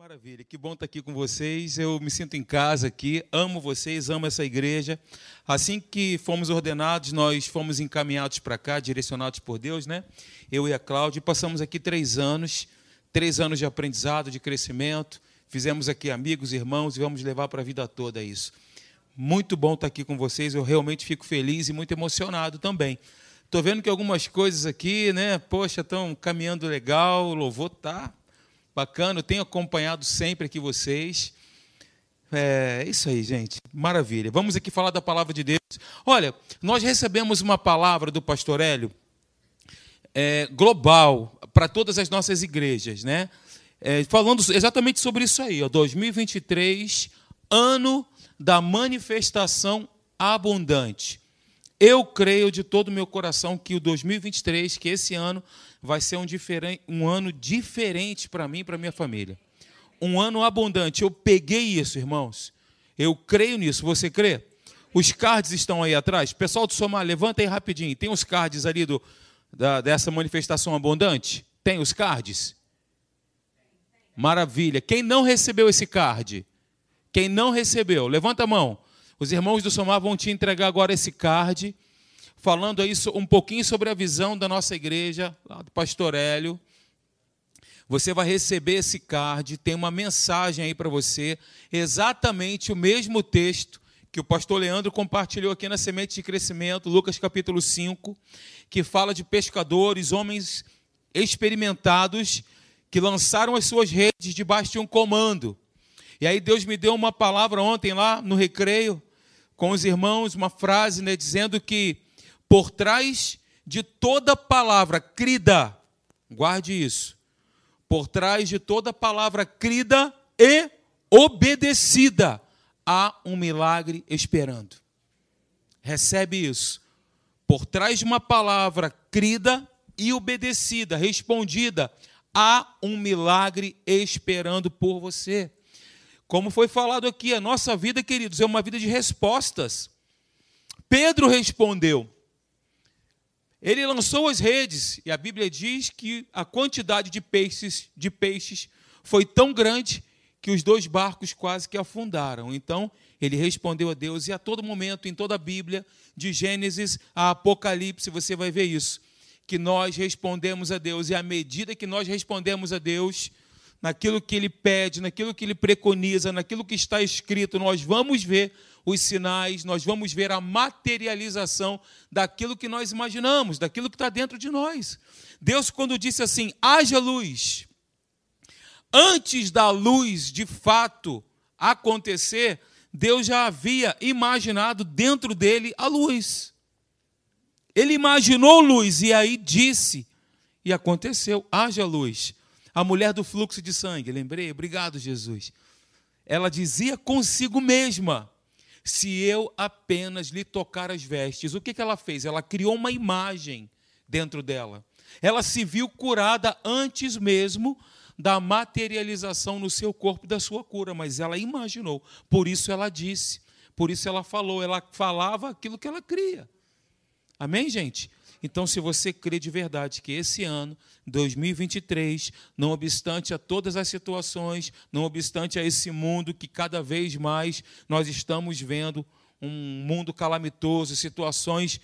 Maravilha, que bom estar aqui com vocês. Eu me sinto em casa aqui, amo vocês, amo essa igreja. Assim que fomos ordenados, nós fomos encaminhados para cá, direcionados por Deus, né? Eu e a Cláudia, passamos aqui três anos, três anos de aprendizado, de crescimento. Fizemos aqui amigos, irmãos e vamos levar para a vida toda isso. Muito bom estar aqui com vocês, eu realmente fico feliz e muito emocionado também. Estou vendo que algumas coisas aqui, né? Poxa, estão caminhando legal, o louvor tá Bacana, eu tenho acompanhado sempre aqui vocês. É isso aí, gente. Maravilha. Vamos aqui falar da palavra de Deus. Olha, nós recebemos uma palavra do pastor Hélio é, global para todas as nossas igrejas, né? É, falando exatamente sobre isso aí, ó, 2023, ano da manifestação abundante. Eu creio de todo o meu coração que o 2023, que esse ano vai ser um, um ano diferente para mim e para minha família. Um ano abundante. Eu peguei isso, irmãos. Eu creio nisso. Você crê? Os cards estão aí atrás. Pessoal do Somar, levanta aí rapidinho. Tem os cards ali do, da, dessa manifestação abundante? Tem os cards? Maravilha. Quem não recebeu esse card? Quem não recebeu, levanta a mão. Os irmãos do Somar vão te entregar agora esse card falando aí um pouquinho sobre a visão da nossa igreja, lá do pastor Hélio. Você vai receber esse card, tem uma mensagem aí para você, exatamente o mesmo texto que o pastor Leandro compartilhou aqui na Semente de Crescimento, Lucas capítulo 5, que fala de pescadores, homens experimentados que lançaram as suas redes debaixo de um comando. E aí Deus me deu uma palavra ontem lá no recreio com os irmãos, uma frase, né, dizendo que por trás de toda palavra crida, guarde isso. Por trás de toda palavra crida e obedecida, há um milagre esperando. Recebe isso. Por trás de uma palavra crida e obedecida, respondida, há um milagre esperando por você. Como foi falado aqui, a nossa vida, queridos, é uma vida de respostas. Pedro respondeu: ele lançou as redes e a Bíblia diz que a quantidade de peixes, de peixes foi tão grande que os dois barcos quase que afundaram. Então, ele respondeu a Deus e a todo momento em toda a Bíblia, de Gênesis a Apocalipse, você vai ver isso, que nós respondemos a Deus e à medida que nós respondemos a Deus, naquilo que ele pede, naquilo que ele preconiza, naquilo que está escrito, nós vamos ver os sinais, nós vamos ver a materialização daquilo que nós imaginamos, daquilo que está dentro de nós. Deus, quando disse assim: haja luz, antes da luz de fato acontecer, Deus já havia imaginado dentro dele a luz. Ele imaginou luz e aí disse, e aconteceu: haja luz. A mulher do fluxo de sangue, lembrei? Obrigado, Jesus. Ela dizia consigo mesma: se eu apenas lhe tocar as vestes. O que, que ela fez? Ela criou uma imagem dentro dela. Ela se viu curada antes mesmo da materialização no seu corpo da sua cura, mas ela imaginou. Por isso ela disse, por isso ela falou, ela falava aquilo que ela cria. Amém, gente? Então, se você crê de verdade que esse ano, 2023, não obstante a todas as situações, não obstante a esse mundo que cada vez mais nós estamos vendo, um mundo calamitoso, situações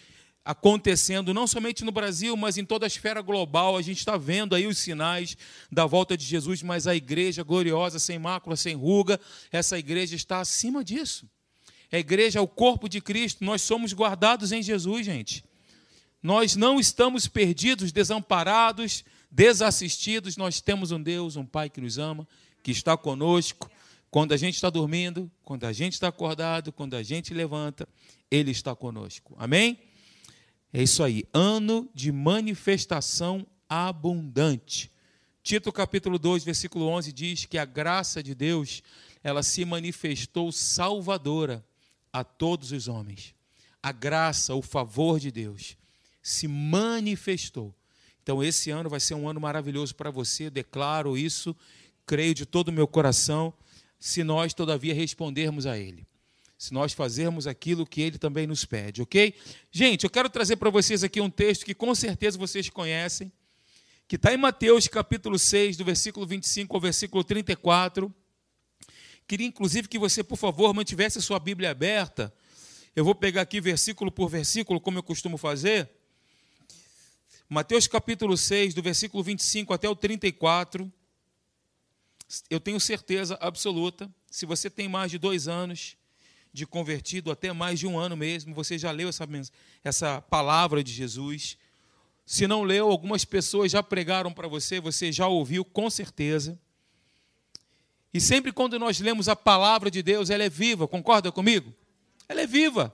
acontecendo não somente no Brasil, mas em toda a esfera global. A gente está vendo aí os sinais da volta de Jesus, mas a igreja gloriosa, sem mácula, sem ruga, essa igreja está acima disso. A igreja é o corpo de Cristo, nós somos guardados em Jesus, gente. Nós não estamos perdidos, desamparados, desassistidos. Nós temos um Deus, um Pai que nos ama, que está conosco. Quando a gente está dormindo, quando a gente está acordado, quando a gente levanta, Ele está conosco. Amém? É isso aí. Ano de manifestação abundante. Tito capítulo 2, versículo 11 diz que a graça de Deus, ela se manifestou salvadora a todos os homens. A graça, o favor de Deus se manifestou. Então, esse ano vai ser um ano maravilhoso para você, declaro isso, creio de todo o meu coração, se nós, todavia, respondermos a Ele. Se nós fazermos aquilo que Ele também nos pede, ok? Gente, eu quero trazer para vocês aqui um texto que com certeza vocês conhecem, que está em Mateus capítulo 6, do versículo 25 ao versículo 34. Queria, inclusive, que você, por favor, mantivesse a sua Bíblia aberta. Eu vou pegar aqui versículo por versículo, como eu costumo fazer. Mateus capítulo 6, do versículo 25 até o 34. Eu tenho certeza absoluta, se você tem mais de dois anos de convertido, até mais de um ano mesmo, você já leu essa, essa palavra de Jesus. Se não leu, algumas pessoas já pregaram para você, você já ouviu com certeza. E sempre quando nós lemos a palavra de Deus, ela é viva, concorda comigo? Ela é viva.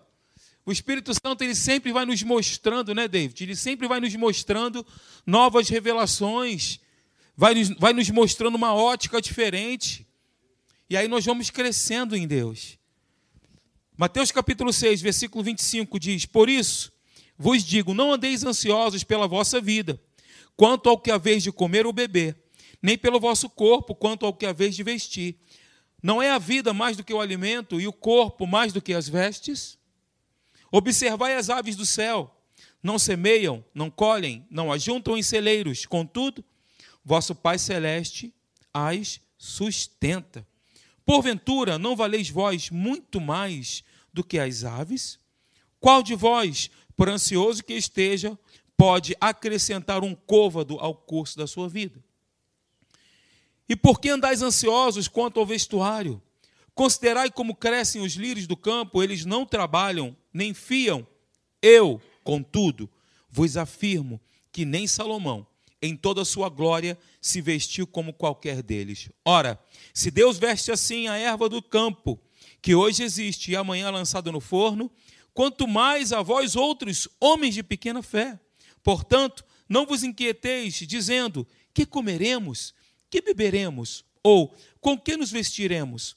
O Espírito Santo ele sempre vai nos mostrando, né, David? Ele sempre vai nos mostrando novas revelações, vai nos, vai nos mostrando uma ótica diferente. E aí nós vamos crescendo em Deus. Mateus capítulo 6, versículo 25 diz: Por isso vos digo, não andeis ansiosos pela vossa vida, quanto ao que haveis de comer ou beber nem pelo vosso corpo, quanto ao que haveis de vestir. Não é a vida mais do que o alimento e o corpo mais do que as vestes? Observai as aves do céu, não semeiam, não colhem, não ajuntam em celeiros, contudo, vosso Pai celeste as sustenta. Porventura, não valeis vós muito mais do que as aves? Qual de vós, por ansioso que esteja, pode acrescentar um côvado ao curso da sua vida? E por que andais ansiosos quanto ao vestuário? Considerai como crescem os lírios do campo, eles não trabalham, nem fiam. Eu, contudo, vos afirmo que nem Salomão, em toda a sua glória, se vestiu como qualquer deles. Ora, se Deus veste assim a erva do campo, que hoje existe e amanhã é lançada no forno, quanto mais a vós outros, homens de pequena fé. Portanto, não vos inquieteis, dizendo: que comeremos? que beberemos? Ou com que nos vestiremos?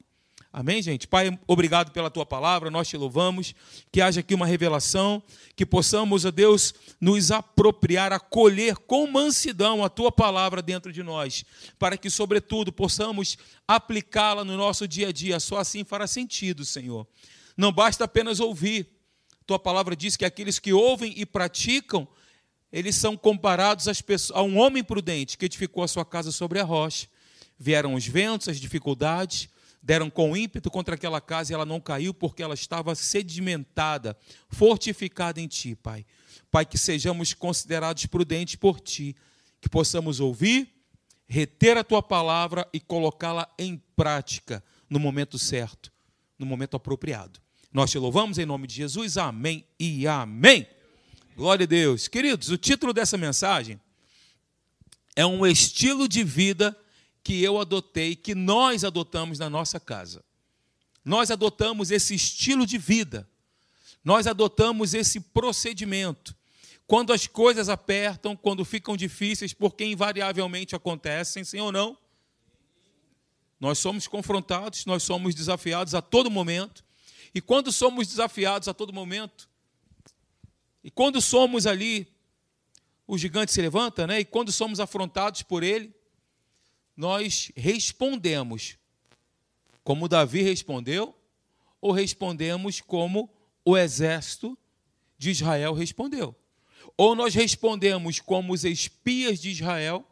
Amém, gente? Pai, obrigado pela tua palavra, nós te louvamos. Que haja aqui uma revelação, que possamos, ó Deus, nos apropriar, acolher com mansidão a tua palavra dentro de nós, para que, sobretudo, possamos aplicá-la no nosso dia a dia. Só assim fará sentido, Senhor. Não basta apenas ouvir. Tua palavra diz que aqueles que ouvem e praticam eles são comparados pessoas, a um homem prudente que edificou a sua casa sobre a rocha. Vieram os ventos, as dificuldades, deram com ímpeto contra aquela casa e ela não caiu porque ela estava sedimentada, fortificada em ti, Pai. Pai, que sejamos considerados prudentes por ti, que possamos ouvir, reter a tua palavra e colocá-la em prática no momento certo, no momento apropriado. Nós te louvamos em nome de Jesus. Amém e amém. Glória a Deus. Queridos, o título dessa mensagem é um estilo de vida que eu adotei, que nós adotamos na nossa casa. Nós adotamos esse estilo de vida. Nós adotamos esse procedimento. Quando as coisas apertam, quando ficam difíceis, porque invariavelmente acontecem, sim ou não? Nós somos confrontados, nós somos desafiados a todo momento. E quando somos desafiados a todo momento, e quando somos ali, o gigante se levanta, né? E quando somos afrontados por ele, nós respondemos como Davi respondeu, ou respondemos como o exército de Israel respondeu. Ou nós respondemos como os espias de Israel,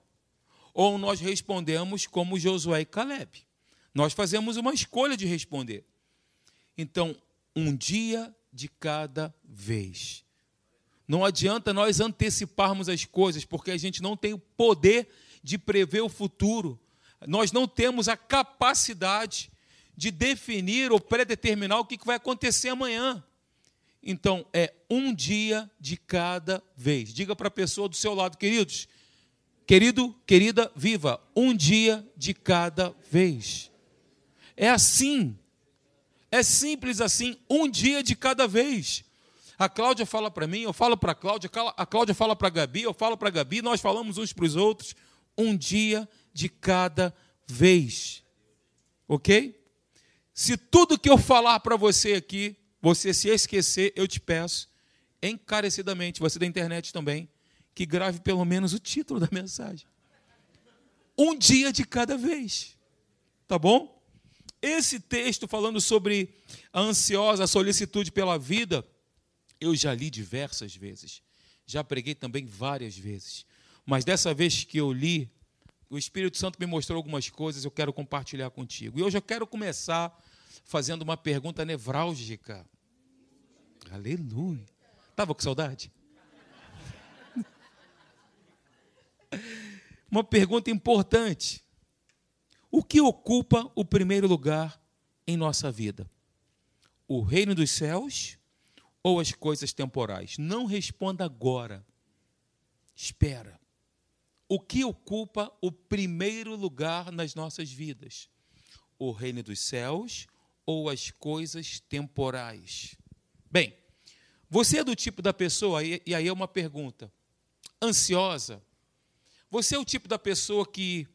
ou nós respondemos como Josué e Caleb. Nós fazemos uma escolha de responder. Então, um dia de cada vez. Não adianta nós anteciparmos as coisas, porque a gente não tem o poder de prever o futuro. Nós não temos a capacidade de definir ou predeterminar o que vai acontecer amanhã. Então, é um dia de cada vez. Diga para a pessoa do seu lado, queridos, querido, querida, viva, um dia de cada vez. É assim. É simples assim, um dia de cada vez. A Cláudia fala para mim, eu falo para a Cláudia, a Cláudia fala para a Gabi, eu falo para a Gabi, nós falamos uns para os outros, um dia de cada vez. Ok? Se tudo que eu falar para você aqui, você se esquecer, eu te peço, encarecidamente, você da internet também, que grave pelo menos o título da mensagem. Um dia de cada vez. Tá bom? Esse texto falando sobre a ansiosa solicitude pela vida, eu já li diversas vezes. Já preguei também várias vezes. Mas dessa vez que eu li, o Espírito Santo me mostrou algumas coisas, eu quero compartilhar contigo. E hoje eu quero começar fazendo uma pergunta nevrálgica. Aleluia. Estava com saudade? Uma pergunta importante. O que ocupa o primeiro lugar em nossa vida? O reino dos céus ou as coisas temporais? Não responda agora. Espera. O que ocupa o primeiro lugar nas nossas vidas? O reino dos céus ou as coisas temporais? Bem, você é do tipo da pessoa, e aí é uma pergunta, ansiosa? Você é o tipo da pessoa que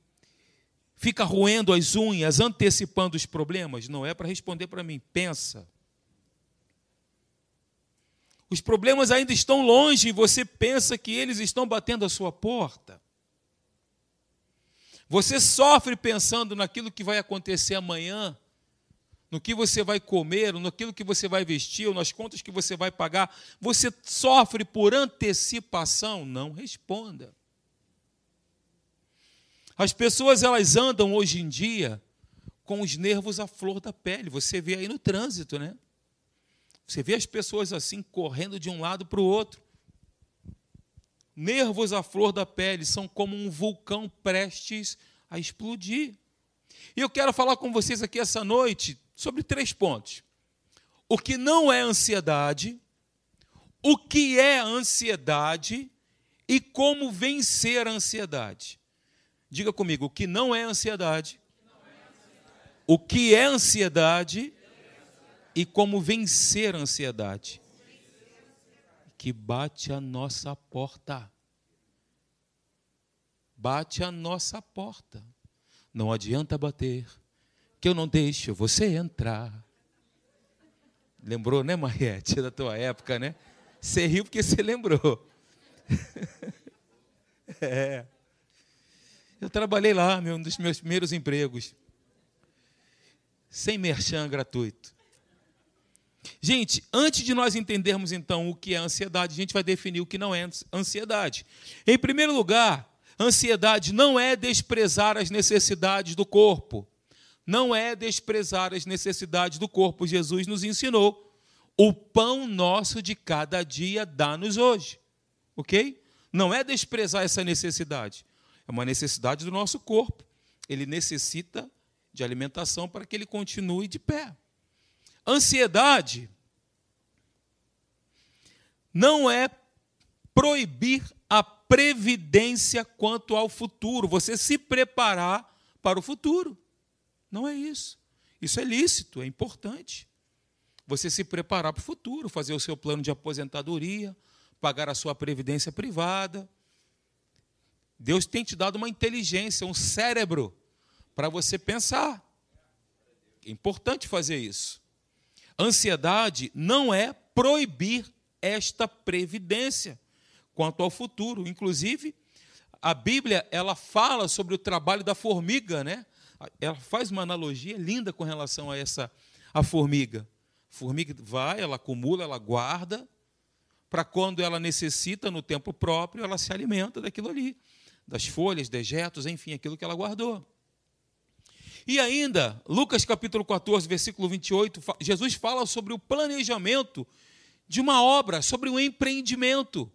fica roendo as unhas, antecipando os problemas? Não é para responder para mim, pensa. Os problemas ainda estão longe e você pensa que eles estão batendo a sua porta. Você sofre pensando naquilo que vai acontecer amanhã, no que você vai comer, naquilo que você vai vestir, ou nas contas que você vai pagar. Você sofre por antecipação? Não responda. As pessoas elas andam hoje em dia com os nervos à flor da pele. Você vê aí no trânsito, né? Você vê as pessoas assim correndo de um lado para o outro. Nervos à flor da pele são como um vulcão prestes a explodir. E eu quero falar com vocês aqui essa noite sobre três pontos. O que não é ansiedade, o que é ansiedade e como vencer a ansiedade. Diga comigo, o que não é ansiedade, o que é ansiedade e como vencer a ansiedade que bate a nossa porta. Bate a nossa porta. Não adianta bater, que eu não deixo você entrar. Lembrou, né, Mariette, da tua época, né? Você riu porque você lembrou. é. Eu trabalhei lá, um dos meus primeiros empregos. Sem merchan gratuito. Gente, antes de nós entendermos então o que é ansiedade, a gente vai definir o que não é ansiedade. Em primeiro lugar, ansiedade não é desprezar as necessidades do corpo. Não é desprezar as necessidades do corpo. Jesus nos ensinou. O pão nosso de cada dia dá-nos hoje. Ok? Não é desprezar essa necessidade. É uma necessidade do nosso corpo. Ele necessita de alimentação para que ele continue de pé. Ansiedade não é proibir a previdência quanto ao futuro, você se preparar para o futuro. Não é isso. Isso é lícito, é importante. Você se preparar para o futuro, fazer o seu plano de aposentadoria, pagar a sua previdência privada. Deus tem te dado uma inteligência, um cérebro para você pensar. É importante fazer isso. Ansiedade não é proibir esta previdência quanto ao futuro. Inclusive, a Bíblia ela fala sobre o trabalho da formiga, né? Ela faz uma analogia linda com relação a essa a formiga. A formiga vai, ela acumula, ela guarda para quando ela necessita no tempo próprio, ela se alimenta daquilo ali, das folhas, dejetos, enfim, aquilo que ela guardou. E ainda, Lucas capítulo 14, versículo 28, Jesus fala sobre o planejamento de uma obra, sobre um empreendimento.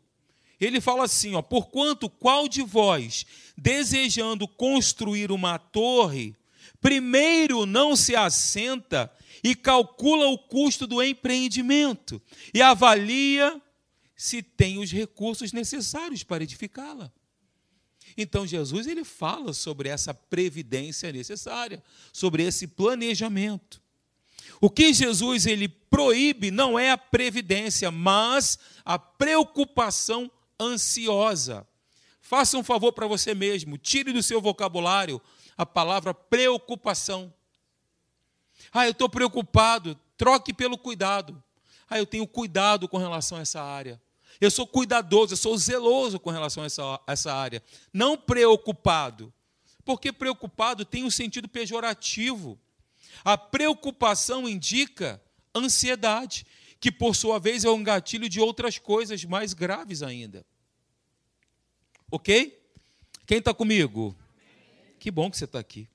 Ele fala assim, ó, porquanto qual de vós, desejando construir uma torre, primeiro não se assenta e calcula o custo do empreendimento e avalia se tem os recursos necessários para edificá-la. Então Jesus ele fala sobre essa previdência necessária, sobre esse planejamento. O que Jesus ele proíbe não é a previdência, mas a preocupação ansiosa. Faça um favor para você mesmo, tire do seu vocabulário a palavra preocupação. Ah, eu estou preocupado, troque pelo cuidado. Ah, eu tenho cuidado com relação a essa área. Eu sou cuidadoso, eu sou zeloso com relação a essa, a essa área. Não preocupado. Porque preocupado tem um sentido pejorativo. A preocupação indica ansiedade, que por sua vez é um gatilho de outras coisas mais graves ainda. Ok? Quem está comigo? Que bom que você está aqui.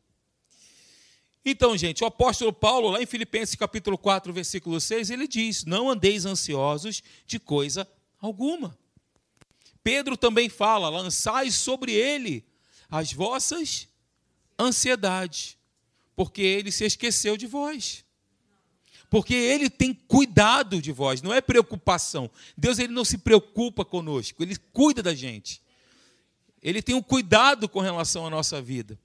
Então, gente, o apóstolo Paulo, lá em Filipenses capítulo 4, versículo 6, ele diz: Não andeis ansiosos de coisa alguma. Pedro também fala: lançai sobre ele as vossas ansiedades, porque ele se esqueceu de vós. Porque ele tem cuidado de vós, não é preocupação. Deus ele não se preocupa conosco, ele cuida da gente. Ele tem um cuidado com relação à nossa vida.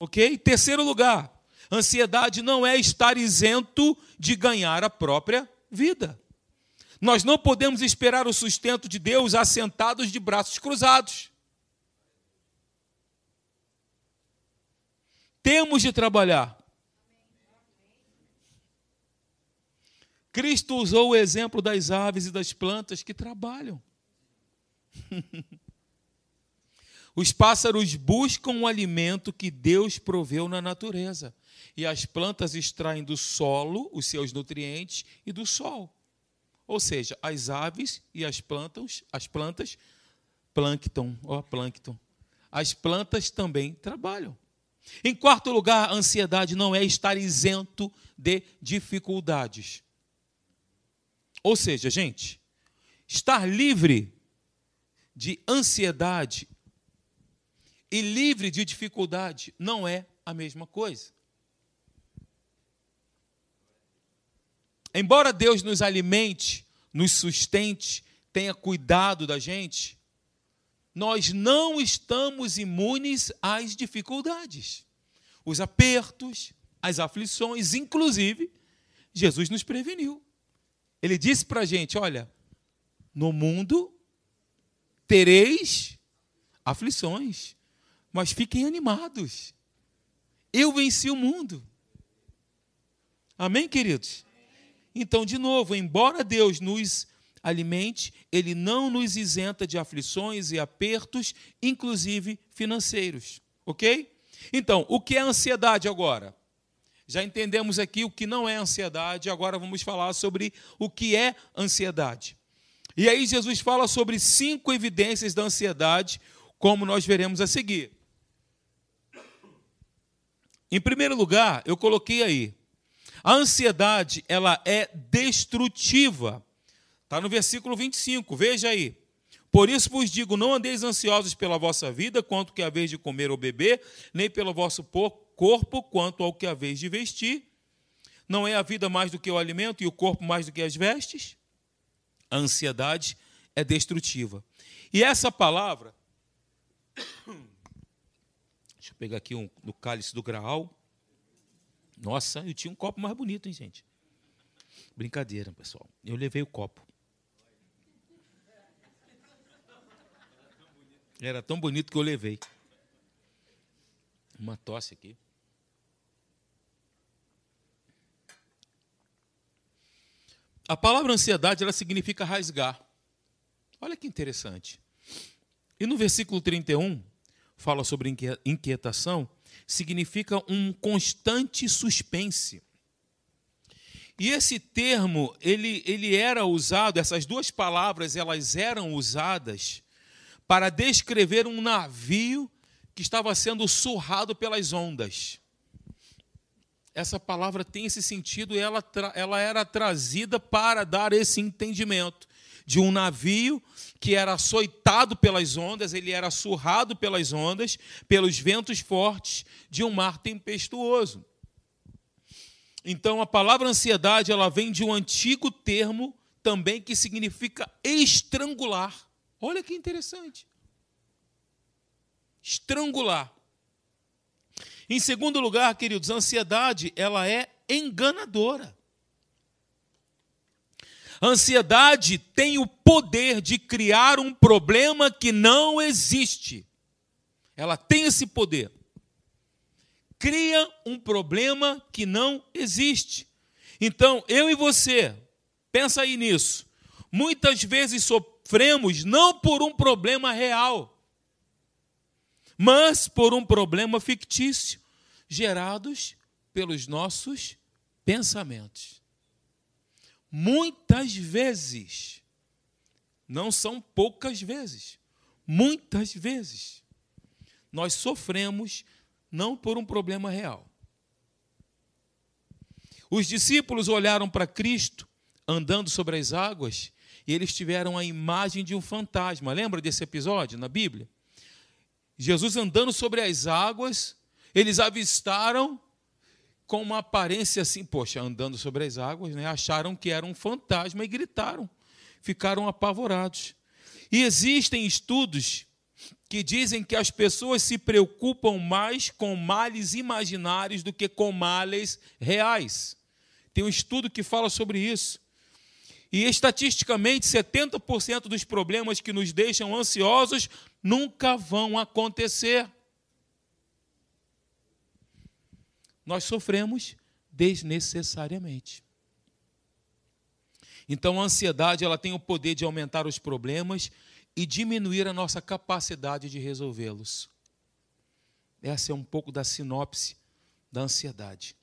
Ok? Terceiro lugar, ansiedade não é estar isento de ganhar a própria vida. Nós não podemos esperar o sustento de Deus assentados de braços cruzados. Temos de trabalhar. Cristo usou o exemplo das aves e das plantas que trabalham. Os pássaros buscam o alimento que Deus proveu na natureza, e as plantas extraem do solo os seus nutrientes e do sol. Ou seja, as aves e as plantas, as plantas, plâncton, ó, plâncton. As plantas também trabalham. Em quarto lugar, a ansiedade não é estar isento de dificuldades. Ou seja, gente, estar livre de ansiedade e livre de dificuldade não é a mesma coisa. Embora Deus nos alimente, nos sustente, tenha cuidado da gente, nós não estamos imunes às dificuldades, os apertos, as aflições, inclusive, Jesus nos preveniu. Ele disse para a gente: olha, no mundo tereis aflições, mas fiquem animados. Eu venci o mundo. Amém, queridos? Então, de novo, embora Deus nos alimente, Ele não nos isenta de aflições e apertos, inclusive financeiros. Ok? Então, o que é ansiedade agora? Já entendemos aqui o que não é ansiedade, agora vamos falar sobre o que é ansiedade. E aí, Jesus fala sobre cinco evidências da ansiedade, como nós veremos a seguir. Em primeiro lugar, eu coloquei aí, a ansiedade, ela é destrutiva. Está no versículo 25, veja aí. Por isso vos digo: não andeis ansiosos pela vossa vida, quanto que a vez de comer ou beber, nem pelo vosso corpo, quanto ao que a vez de vestir. Não é a vida mais do que o alimento e o corpo mais do que as vestes? A ansiedade é destrutiva. E essa palavra Deixa eu pegar aqui um, cálice do Graal. Nossa, eu tinha um copo mais bonito, hein, gente? Brincadeira, pessoal. Eu levei o copo. Era tão bonito que eu levei. Uma tosse aqui. A palavra ansiedade, ela significa rasgar. Olha que interessante. E no versículo 31, fala sobre inquietação, significa um constante suspense. E esse termo, ele, ele era usado, essas duas palavras, elas eram usadas para descrever um navio que estava sendo surrado pelas ondas. Essa palavra tem esse sentido e ela, ela era trazida para dar esse entendimento de um navio que era açoitado pelas ondas, ele era surrado pelas ondas, pelos ventos fortes de um mar tempestuoso. Então a palavra ansiedade, ela vem de um antigo termo também que significa estrangular. Olha que interessante. Estrangular. Em segundo lugar, queridos, a ansiedade, ela é enganadora. A ansiedade tem o poder de criar um problema que não existe. Ela tem esse poder. Cria um problema que não existe. Então, eu e você, pensa aí nisso. Muitas vezes sofremos não por um problema real, mas por um problema fictício, gerados pelos nossos pensamentos. Muitas vezes, não são poucas vezes, muitas vezes, nós sofremos não por um problema real. Os discípulos olharam para Cristo andando sobre as águas e eles tiveram a imagem de um fantasma. Lembra desse episódio na Bíblia? Jesus andando sobre as águas, eles avistaram com uma aparência assim, poxa, andando sobre as águas, né? acharam que era um fantasma e gritaram, ficaram apavorados. E existem estudos que dizem que as pessoas se preocupam mais com males imaginários do que com males reais. Tem um estudo que fala sobre isso. E estatisticamente, 70% dos problemas que nos deixam ansiosos nunca vão acontecer. Nós sofremos desnecessariamente. Então a ansiedade ela tem o poder de aumentar os problemas e diminuir a nossa capacidade de resolvê-los. Essa é um pouco da sinopse da ansiedade.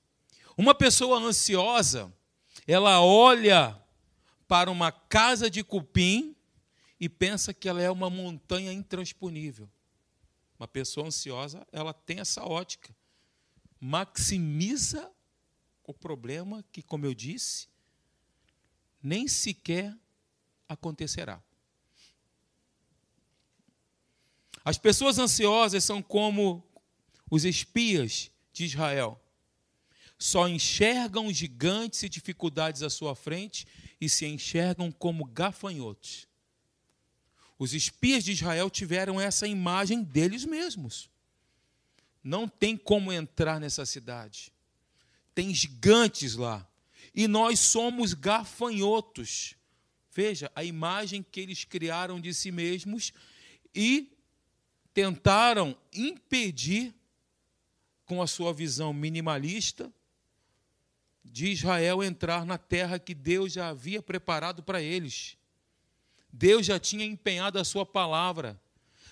Uma pessoa ansiosa, ela olha para uma casa de cupim e pensa que ela é uma montanha intransponível. Uma pessoa ansiosa, ela tem essa ótica maximiza o problema que, como eu disse, nem sequer acontecerá. As pessoas ansiosas são como os espias de Israel. Só enxergam gigantes e dificuldades à sua frente e se enxergam como gafanhotos. Os espias de Israel tiveram essa imagem deles mesmos. Não tem como entrar nessa cidade. Tem gigantes lá. E nós somos gafanhotos. Veja a imagem que eles criaram de si mesmos e tentaram impedir, com a sua visão minimalista, de Israel entrar na terra que Deus já havia preparado para eles. Deus já tinha empenhado a sua palavra.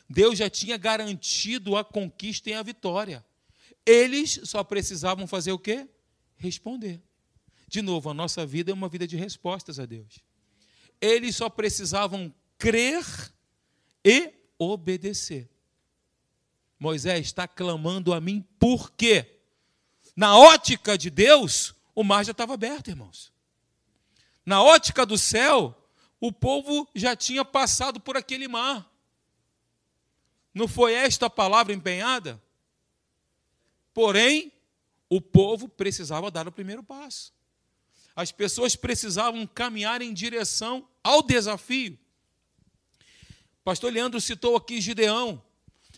Deus já tinha garantido a conquista e a vitória. Eles só precisavam fazer o quê? Responder. De novo, a nossa vida é uma vida de respostas a Deus. Eles só precisavam crer e obedecer. Moisés está clamando a mim por quê? Na ótica de Deus, o mar já estava aberto, irmãos. Na ótica do céu, o povo já tinha passado por aquele mar. Não foi esta palavra empenhada? Porém, o povo precisava dar o primeiro passo. As pessoas precisavam caminhar em direção ao desafio. Pastor Leandro citou aqui Gideão.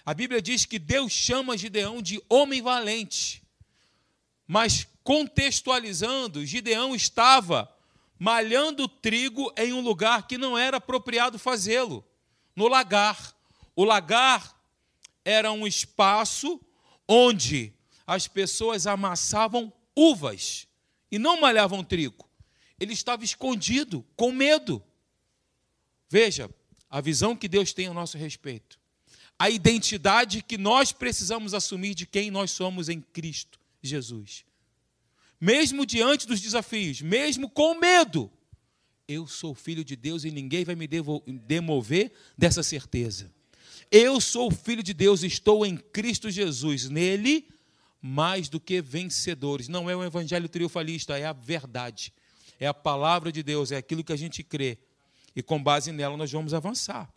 A Bíblia diz que Deus chama Gideão de homem valente. Mas contextualizando, Gideão estava malhando trigo em um lugar que não era apropriado fazê-lo, no lagar. O lagar era um espaço onde as pessoas amassavam uvas e não malhavam trigo. Ele estava escondido, com medo. Veja a visão que Deus tem a nosso respeito. A identidade que nós precisamos assumir de quem nós somos em Cristo Jesus. Mesmo diante dos desafios, mesmo com medo, eu sou filho de Deus e ninguém vai me demover dessa certeza. Eu sou filho de Deus, estou em Cristo Jesus. Nele, mais do que vencedores. Não é um evangelho triunfalista, é a verdade. É a palavra de Deus, é aquilo que a gente crê. E com base nela nós vamos avançar.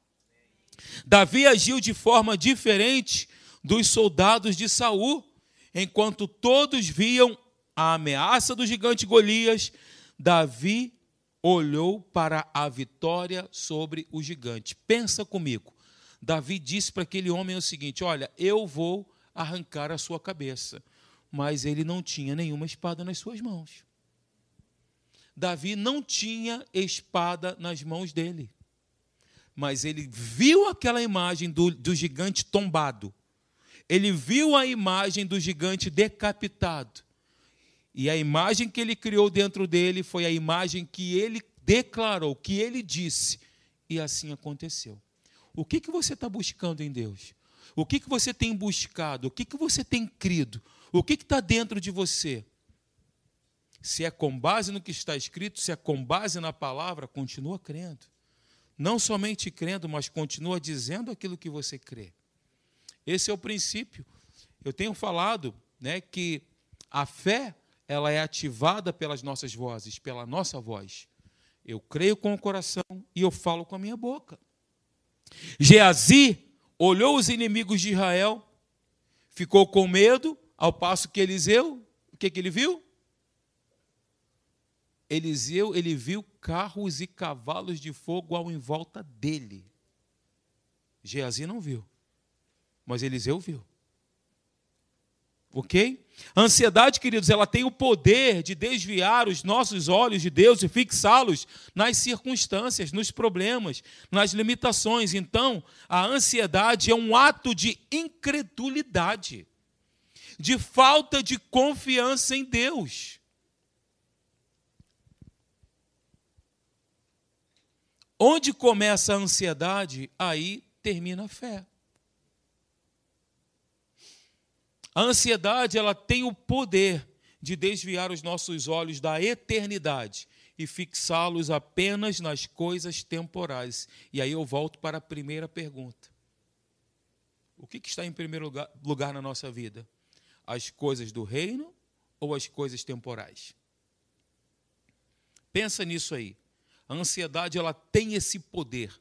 Davi agiu de forma diferente dos soldados de Saul, enquanto todos viam a ameaça do gigante Golias, Davi olhou para a vitória sobre o gigante. Pensa comigo. Davi disse para aquele homem o seguinte: Olha, eu vou arrancar a sua cabeça. mas ele não tinha nenhuma espada nas suas mãos. Davi não tinha espada nas mãos dele. Mas ele viu aquela imagem do, do gigante tombado. Ele viu a imagem do gigante decapitado. E a imagem que ele criou dentro dele foi a imagem que ele declarou, que ele disse. E assim aconteceu. O que, que você está buscando em Deus? O que, que você tem buscado? O que, que você tem crido? O que está dentro de você? Se é com base no que está escrito, se é com base na palavra, continua crendo. Não somente crendo, mas continua dizendo aquilo que você crê. Esse é o princípio. Eu tenho falado né, que a fé ela é ativada pelas nossas vozes, pela nossa voz. Eu creio com o coração e eu falo com a minha boca. Geazi olhou os inimigos de Israel, ficou com medo, ao passo que Eliseu, o que, que ele viu? Eliseu, ele viu carros e cavalos de fogo ao em volta dele. Geazi não viu, mas Eliseu viu. Ok? A ansiedade, queridos, ela tem o poder de desviar os nossos olhos de Deus e fixá-los nas circunstâncias, nos problemas, nas limitações. Então, a ansiedade é um ato de incredulidade, de falta de confiança em Deus. Onde começa a ansiedade, aí termina a fé. A ansiedade, ela tem o poder de desviar os nossos olhos da eternidade e fixá-los apenas nas coisas temporais. E aí eu volto para a primeira pergunta. O que, está em primeiro lugar, na nossa vida? As coisas do reino ou as coisas temporais? Pensa nisso aí. A ansiedade ela tem esse poder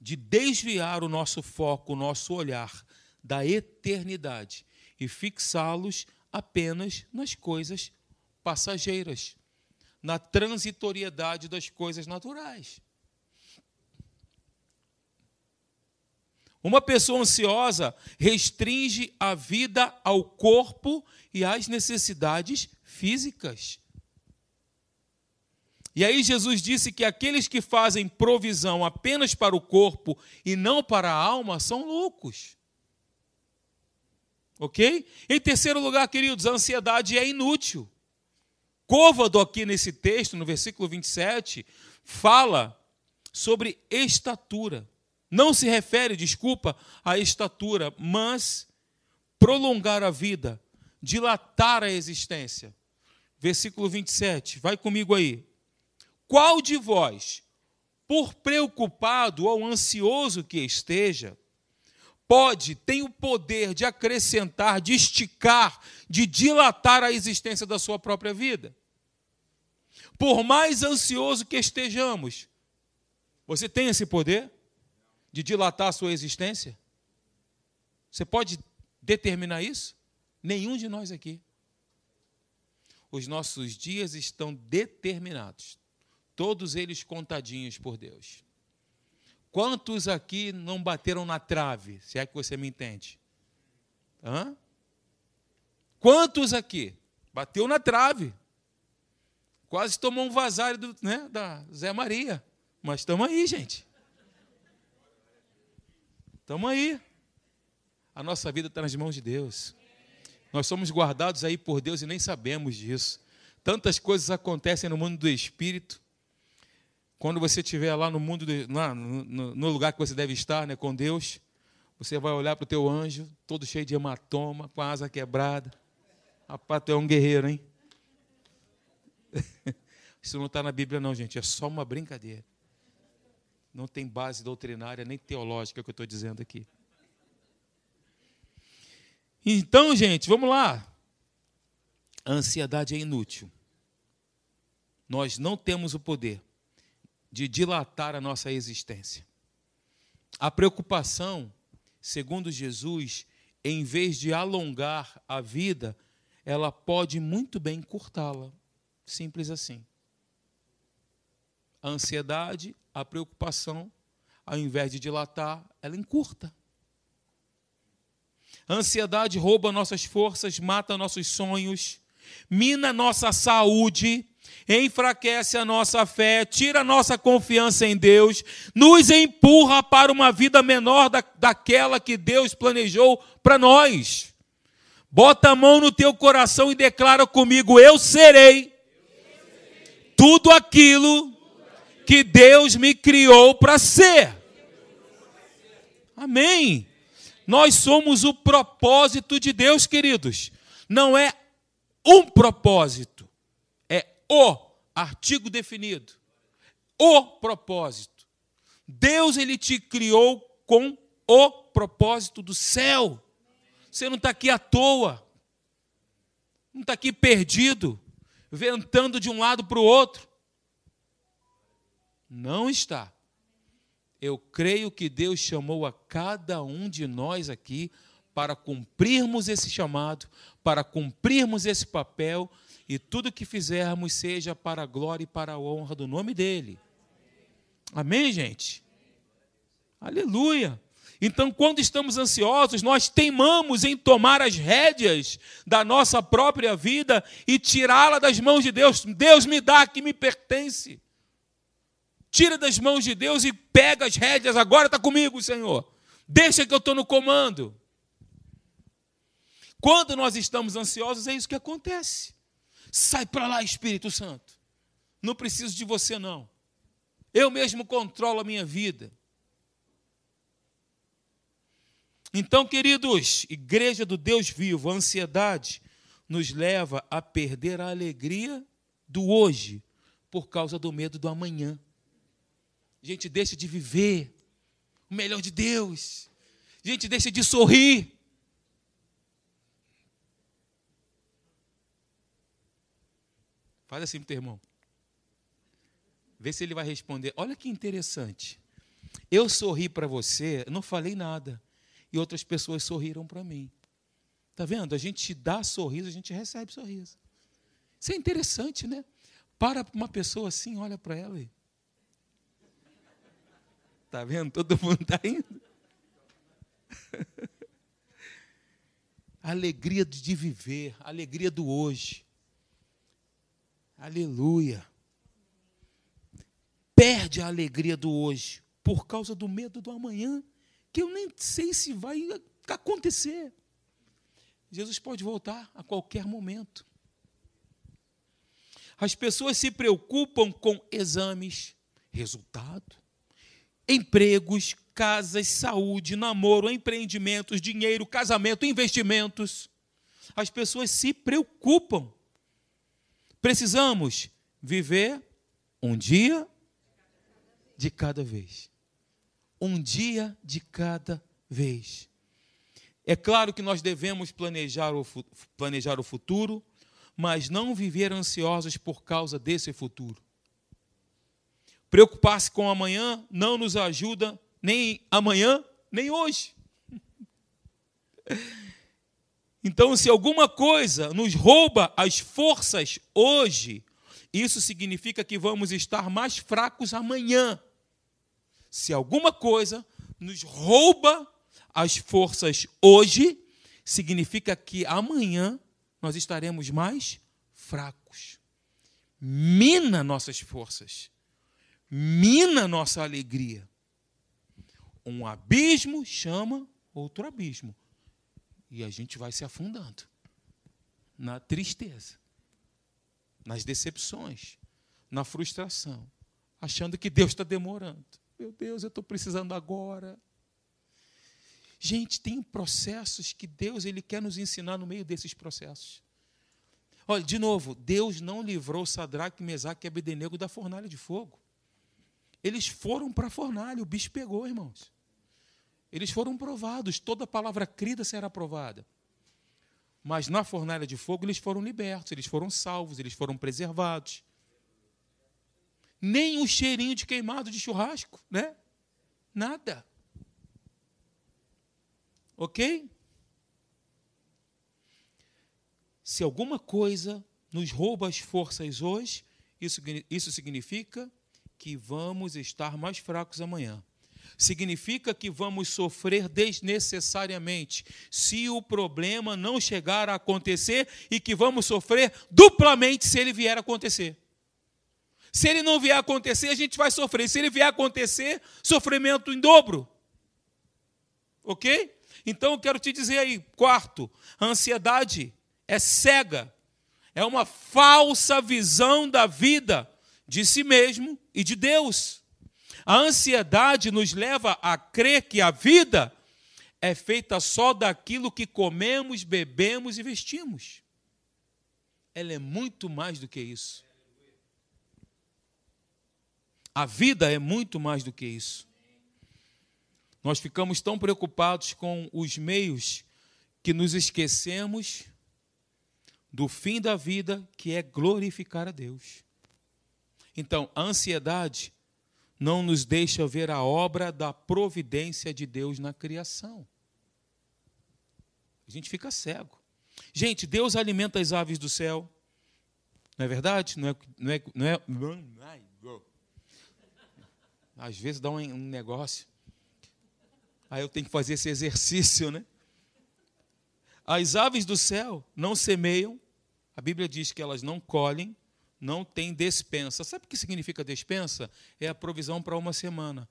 de desviar o nosso foco, o nosso olhar da eternidade e fixá-los apenas nas coisas passageiras, na transitoriedade das coisas naturais. Uma pessoa ansiosa restringe a vida ao corpo e às necessidades físicas. E aí Jesus disse que aqueles que fazem provisão apenas para o corpo e não para a alma são loucos. Ok? Em terceiro lugar, queridos, a ansiedade é inútil. Côvado, aqui nesse texto, no versículo 27, fala sobre estatura. Não se refere, desculpa, à estatura, mas prolongar a vida, dilatar a existência. Versículo 27, vai comigo aí. Qual de vós, por preocupado ou ansioso que esteja, pode, tem o poder de acrescentar, de esticar, de dilatar a existência da sua própria vida? Por mais ansioso que estejamos, você tem esse poder de dilatar a sua existência? Você pode determinar isso? Nenhum de nós aqui. Os nossos dias estão determinados todos eles contadinhos por Deus. Quantos aqui não bateram na trave, se é que você me entende? Hã? Quantos aqui bateu na trave? Quase tomou um vazário do, né, da Zé Maria. Mas estamos aí, gente. Estamos aí. A nossa vida está nas mãos de Deus. Nós somos guardados aí por Deus e nem sabemos disso. Tantas coisas acontecem no mundo do espírito quando você estiver lá no mundo, de, no, no, lugar que você deve estar, né, com Deus, você vai olhar para o teu anjo, todo cheio de hematoma, com a asa quebrada. Rapaz, tu é um guerreiro, hein? Isso não está na Bíblia, não, gente. É só uma brincadeira. Não tem base doutrinária nem teológica que eu estou dizendo aqui. Então, gente, vamos lá. A ansiedade é inútil. Nós não temos o poder de dilatar a nossa existência. A preocupação, segundo Jesus, em vez de alongar a vida, ela pode muito bem encurtá-la. Simples assim. A ansiedade, a preocupação, ao invés de dilatar, ela encurta. A ansiedade rouba nossas forças, mata nossos sonhos, mina nossa saúde, enfraquece a nossa fé, tira a nossa confiança em Deus, nos empurra para uma vida menor da, daquela que Deus planejou para nós. Bota a mão no teu coração e declara comigo: Eu serei tudo aquilo que Deus me criou para ser. Amém. Nós somos o propósito de Deus, queridos. Não é um propósito, o artigo definido. O propósito. Deus ele te criou com o propósito do céu. Você não está aqui à toa. Não está aqui perdido, ventando de um lado para o outro. Não está. Eu creio que Deus chamou a cada um de nós aqui para cumprirmos esse chamado, para cumprirmos esse papel e tudo que fizermos seja para a glória e para a honra do nome dele. Amém, gente? Aleluia. Então, quando estamos ansiosos, nós teimamos em tomar as rédeas da nossa própria vida e tirá-la das mãos de Deus. Deus me dá que me pertence. Tira das mãos de Deus e pega as rédeas. Agora está comigo, Senhor. Deixa que eu estou no comando. Quando nós estamos ansiosos, é isso que acontece. Sai para lá, Espírito Santo. Não preciso de você, não. Eu mesmo controlo a minha vida. Então, queridos, igreja do Deus vivo, a ansiedade nos leva a perder a alegria do hoje por causa do medo do amanhã. A gente deixa de viver o melhor de Deus. A gente deixa de sorrir. Faz assim pro teu irmão. Vê se ele vai responder. Olha que interessante. Eu sorri para você, não falei nada. E outras pessoas sorriram para mim. Está vendo? A gente dá sorriso, a gente recebe sorriso. Isso é interessante, né? Para uma pessoa assim, olha para ela. Está vendo? Todo mundo está indo. alegria de viver, alegria do hoje. Aleluia. Perde a alegria do hoje por causa do medo do amanhã, que eu nem sei se vai acontecer. Jesus pode voltar a qualquer momento. As pessoas se preocupam com exames, resultado, empregos, casas, saúde, namoro, empreendimentos, dinheiro, casamento, investimentos. As pessoas se preocupam. Precisamos viver um dia de cada vez. Um dia de cada vez. É claro que nós devemos planejar o, planejar o futuro, mas não viver ansiosos por causa desse futuro. Preocupar-se com amanhã não nos ajuda nem amanhã, nem hoje. Então, se alguma coisa nos rouba as forças hoje, isso significa que vamos estar mais fracos amanhã. Se alguma coisa nos rouba as forças hoje, significa que amanhã nós estaremos mais fracos. Mina nossas forças mina nossa alegria. Um abismo chama outro abismo. E a gente vai se afundando na tristeza, nas decepções, na frustração, achando que Deus está demorando. Meu Deus, eu estou precisando agora. Gente, tem processos que Deus ele quer nos ensinar no meio desses processos. Olha, de novo, Deus não livrou Sadraque, Mesaque e Abednego da fornalha de fogo. Eles foram para a fornalha, o bicho pegou, irmãos. Eles foram provados, toda palavra crida será provada. Mas na fornalha de fogo eles foram libertos, eles foram salvos, eles foram preservados. Nem um cheirinho de queimado de churrasco, né? Nada. Ok? Se alguma coisa nos rouba as forças hoje, isso, isso significa que vamos estar mais fracos amanhã. Significa que vamos sofrer desnecessariamente se o problema não chegar a acontecer e que vamos sofrer duplamente se ele vier a acontecer. Se ele não vier a acontecer, a gente vai sofrer. Se ele vier a acontecer, sofrimento em dobro. Ok? Então eu quero te dizer aí, quarto, a ansiedade é cega, é uma falsa visão da vida, de si mesmo e de Deus. A ansiedade nos leva a crer que a vida é feita só daquilo que comemos, bebemos e vestimos. Ela é muito mais do que isso. A vida é muito mais do que isso. Nós ficamos tão preocupados com os meios que nos esquecemos do fim da vida, que é glorificar a Deus. Então, a ansiedade não nos deixa ver a obra da providência de Deus na criação. A gente fica cego. Gente, Deus alimenta as aves do céu. Não é verdade? Não é, não é, não é... Às vezes dá um negócio. Aí eu tenho que fazer esse exercício, né? As aves do céu não semeiam. A Bíblia diz que elas não colhem, não tem despensa. Sabe o que significa despensa? É a provisão para uma semana.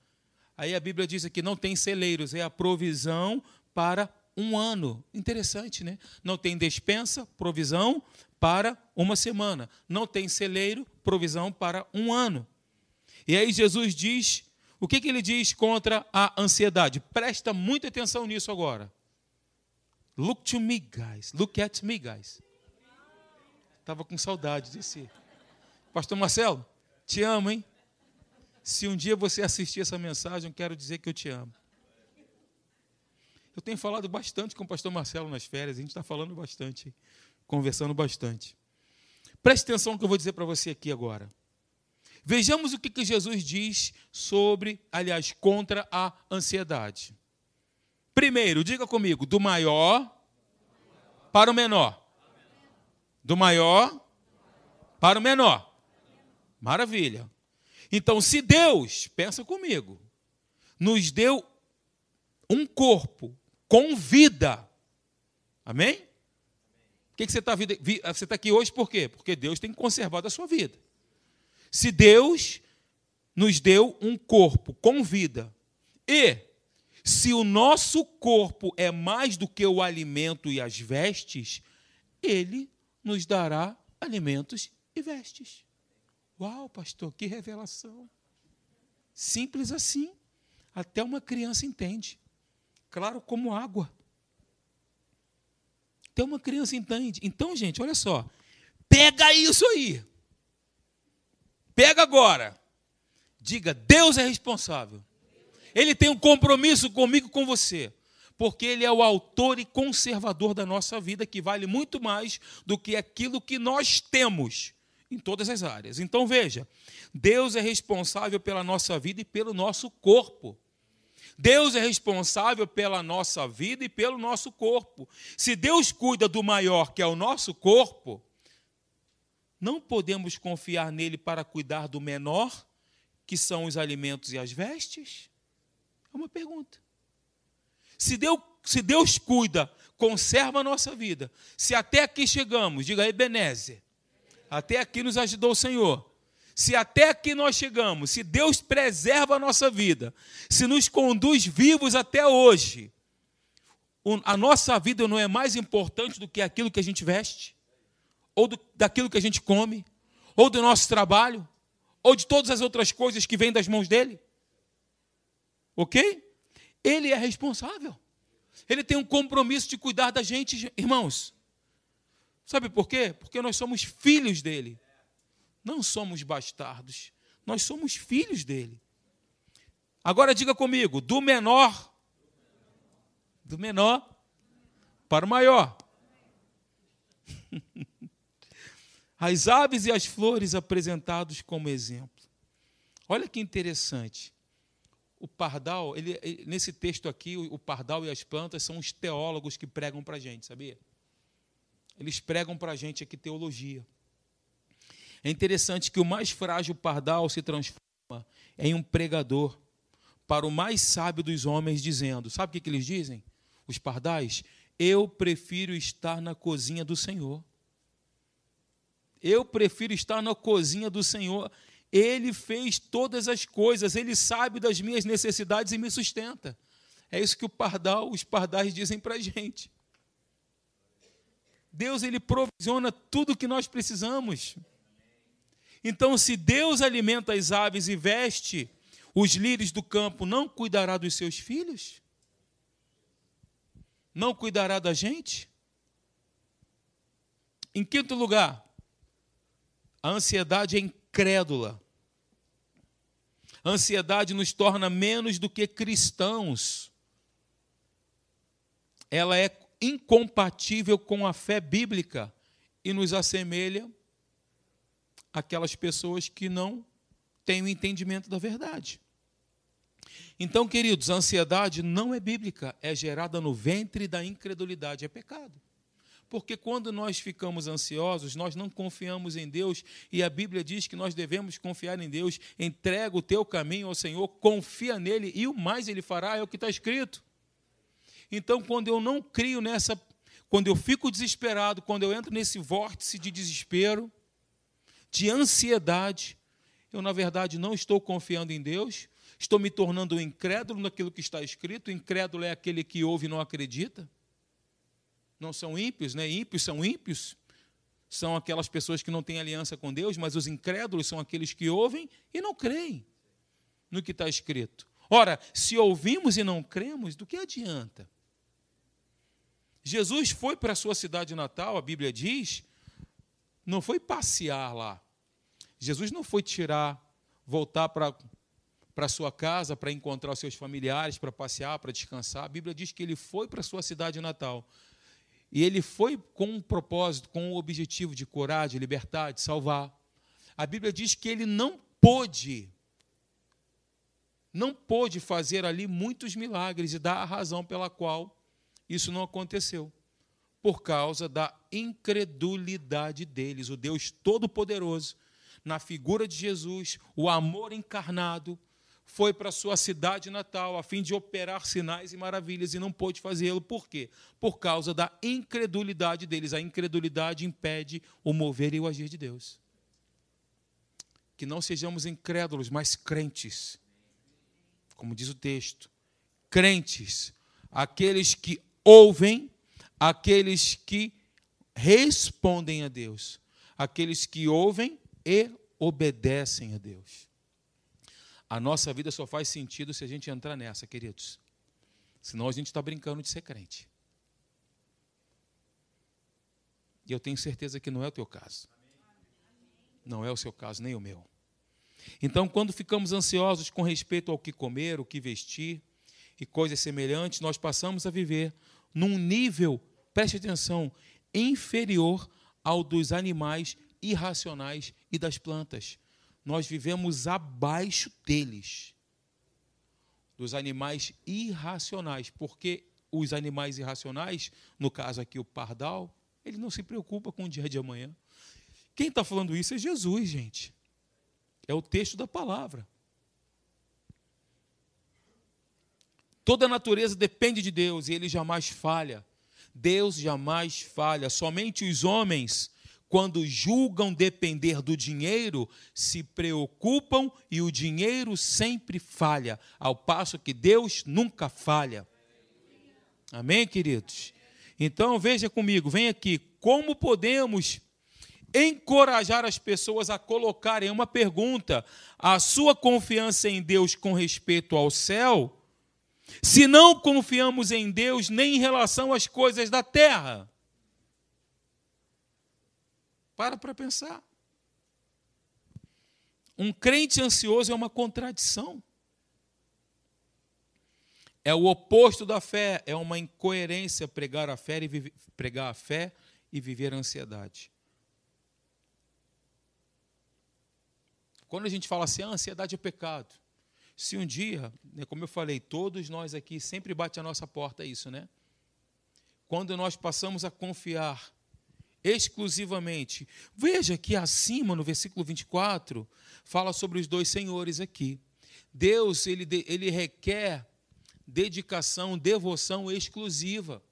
Aí a Bíblia diz que não tem celeiros, é a provisão para um ano. Interessante, né? Não tem despensa, provisão para uma semana. Não tem celeiro, provisão para um ano. E aí Jesus diz, o que, que ele diz contra a ansiedade? Presta muita atenção nisso agora. Look to me, guys. Look at me, guys. Estava com saudade desse. Pastor Marcelo, te amo, hein? Se um dia você assistir essa mensagem, quero dizer que eu te amo. Eu tenho falado bastante com o pastor Marcelo nas férias, a gente está falando bastante, conversando bastante. Preste atenção no que eu vou dizer para você aqui agora. Vejamos o que, que Jesus diz sobre, aliás, contra a ansiedade. Primeiro, diga comigo, do maior para o menor. Do maior para o menor. Maravilha. Então, se Deus, pensa comigo, nos deu um corpo com vida, amém? Por que, você está você tá aqui hoje por quê? Porque Deus tem conservado a sua vida. Se Deus nos deu um corpo com vida, e se o nosso corpo é mais do que o alimento e as vestes, Ele nos dará alimentos e vestes. Uau, pastor, que revelação. Simples assim. Até uma criança entende. Claro como água. Até uma criança entende. Então, gente, olha só. Pega isso aí. Pega agora. Diga: Deus é responsável. Ele tem um compromisso comigo, com você. Porque Ele é o autor e conservador da nossa vida, que vale muito mais do que aquilo que nós temos em todas as áreas. Então veja, Deus é responsável pela nossa vida e pelo nosso corpo. Deus é responsável pela nossa vida e pelo nosso corpo. Se Deus cuida do maior, que é o nosso corpo, não podemos confiar nele para cuidar do menor, que são os alimentos e as vestes? É uma pergunta. Se Deus, se Deus cuida, conserva a nossa vida, se até aqui chegamos, diga aí, Ebenezer, até aqui nos ajudou o Senhor. Se até aqui nós chegamos, se Deus preserva a nossa vida, se nos conduz vivos até hoje, a nossa vida não é mais importante do que aquilo que a gente veste, ou do, daquilo que a gente come, ou do nosso trabalho, ou de todas as outras coisas que vêm das mãos dele. Ok? Ele é responsável. Ele tem um compromisso de cuidar da gente, irmãos. Sabe por quê? Porque nós somos filhos dele. Não somos bastardos. Nós somos filhos dele. Agora diga comigo, do menor do menor para o maior. As aves e as flores apresentados como exemplo. Olha que interessante. O pardal, ele, nesse texto aqui, o pardal e as plantas são os teólogos que pregam para a gente, sabia? Eles pregam para a gente aqui teologia. É interessante que o mais frágil pardal se transforma em um pregador, para o mais sábio dos homens, dizendo: Sabe o que, eles dizem? Os pardais? Eu prefiro estar na cozinha do Senhor. Eu prefiro estar na cozinha do Senhor. Ele fez todas as coisas, ele sabe das minhas necessidades e me sustenta. É isso que o pardal, os pardais dizem para a gente. Deus ele provisiona tudo o que nós precisamos. Então, se Deus alimenta as aves e veste os lírios do campo, não cuidará dos seus filhos? Não cuidará da gente? Em quinto lugar, a ansiedade é incrédula. A ansiedade nos torna menos do que cristãos. Ela é incompatível com a fé bíblica e nos assemelha àquelas pessoas que não têm o entendimento da verdade. Então, queridos, a ansiedade não é bíblica, é gerada no ventre da incredulidade, é pecado. Porque quando nós ficamos ansiosos, nós não confiamos em Deus, e a Bíblia diz que nós devemos confiar em Deus. Entrega o teu caminho ao Senhor, confia nele, e o mais ele fará, é o que está escrito. Então, quando eu não crio nessa, quando eu fico desesperado, quando eu entro nesse vórtice de desespero, de ansiedade, eu, na verdade, não estou confiando em Deus, estou me tornando incrédulo naquilo que está escrito. O incrédulo é aquele que ouve e não acredita. Não são ímpios, né? Ímpios são ímpios. São aquelas pessoas que não têm aliança com Deus, mas os incrédulos são aqueles que ouvem e não creem no que está escrito. Ora, se ouvimos e não cremos, do que adianta? Jesus foi para a sua cidade natal, a Bíblia diz, não foi passear lá. Jesus não foi tirar, voltar para para sua casa para encontrar os seus familiares, para passear, para descansar. A Bíblia diz que ele foi para a sua cidade natal. E ele foi com um propósito, com um objetivo de curar, de libertar, de salvar. A Bíblia diz que ele não pôde, não pôde fazer ali muitos milagres e dar a razão pela qual isso não aconteceu. Por causa da incredulidade deles. O Deus Todo-Poderoso, na figura de Jesus, o amor encarnado, foi para sua cidade natal a fim de operar sinais e maravilhas e não pôde fazê-lo. Por quê? Por causa da incredulidade deles. A incredulidade impede o mover e o agir de Deus. Que não sejamos incrédulos, mas crentes. Como diz o texto. Crentes, aqueles que ouvem, aqueles que respondem a Deus, aqueles que ouvem e obedecem a Deus. A nossa vida só faz sentido se a gente entrar nessa, queridos. Senão a gente está brincando de ser crente. E eu tenho certeza que não é o teu caso. Não é o seu caso, nem o meu. Então, quando ficamos ansiosos com respeito ao que comer, o que vestir e coisas semelhantes, nós passamos a viver num nível, preste atenção, inferior ao dos animais irracionais e das plantas nós vivemos abaixo deles, dos animais irracionais, porque os animais irracionais, no caso aqui o pardal, ele não se preocupa com o dia de amanhã. Quem está falando isso é Jesus, gente. É o texto da palavra. Toda a natureza depende de Deus e ele jamais falha. Deus jamais falha. Somente os homens quando julgam depender do dinheiro, se preocupam e o dinheiro sempre falha, ao passo que Deus nunca falha. Amém, queridos? Então veja comigo, vem aqui, como podemos encorajar as pessoas a colocarem uma pergunta, a sua confiança em Deus com respeito ao céu, se não confiamos em Deus nem em relação às coisas da terra? Para para pensar. Um crente ansioso é uma contradição. É o oposto da fé, é uma incoerência pregar a fé e, viver, pregar a fé e viver a ansiedade. Quando a gente fala assim, a ah, ansiedade é pecado. Se um dia, né, como eu falei, todos nós aqui sempre bate a nossa porta isso, né? Quando nós passamos a confiar exclusivamente. Veja que acima, no versículo 24, fala sobre os dois senhores aqui. Deus, ele, ele requer dedicação, devoção exclusiva.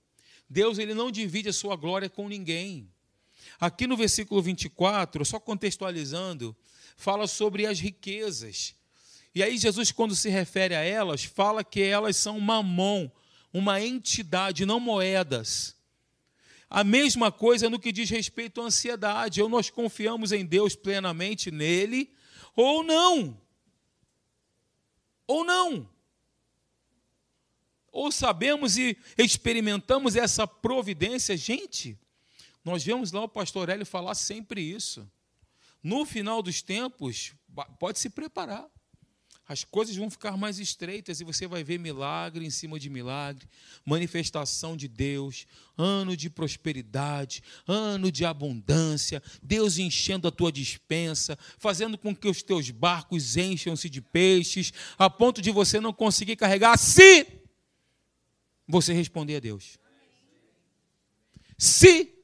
Deus, ele não divide a sua glória com ninguém. Aqui no versículo 24, só contextualizando, fala sobre as riquezas. E aí Jesus, quando se refere a elas, fala que elas são mamon, uma entidade, não moedas. A mesma coisa no que diz respeito à ansiedade. Ou nós confiamos em Deus plenamente nele, ou não. Ou não. Ou sabemos e experimentamos essa providência. Gente, nós vemos lá o pastor Hélio falar sempre isso. No final dos tempos, pode se preparar as coisas vão ficar mais estreitas e você vai ver milagre em cima de milagre, manifestação de Deus, ano de prosperidade, ano de abundância, Deus enchendo a tua dispensa, fazendo com que os teus barcos encham-se de peixes, a ponto de você não conseguir carregar se você responder a Deus. Se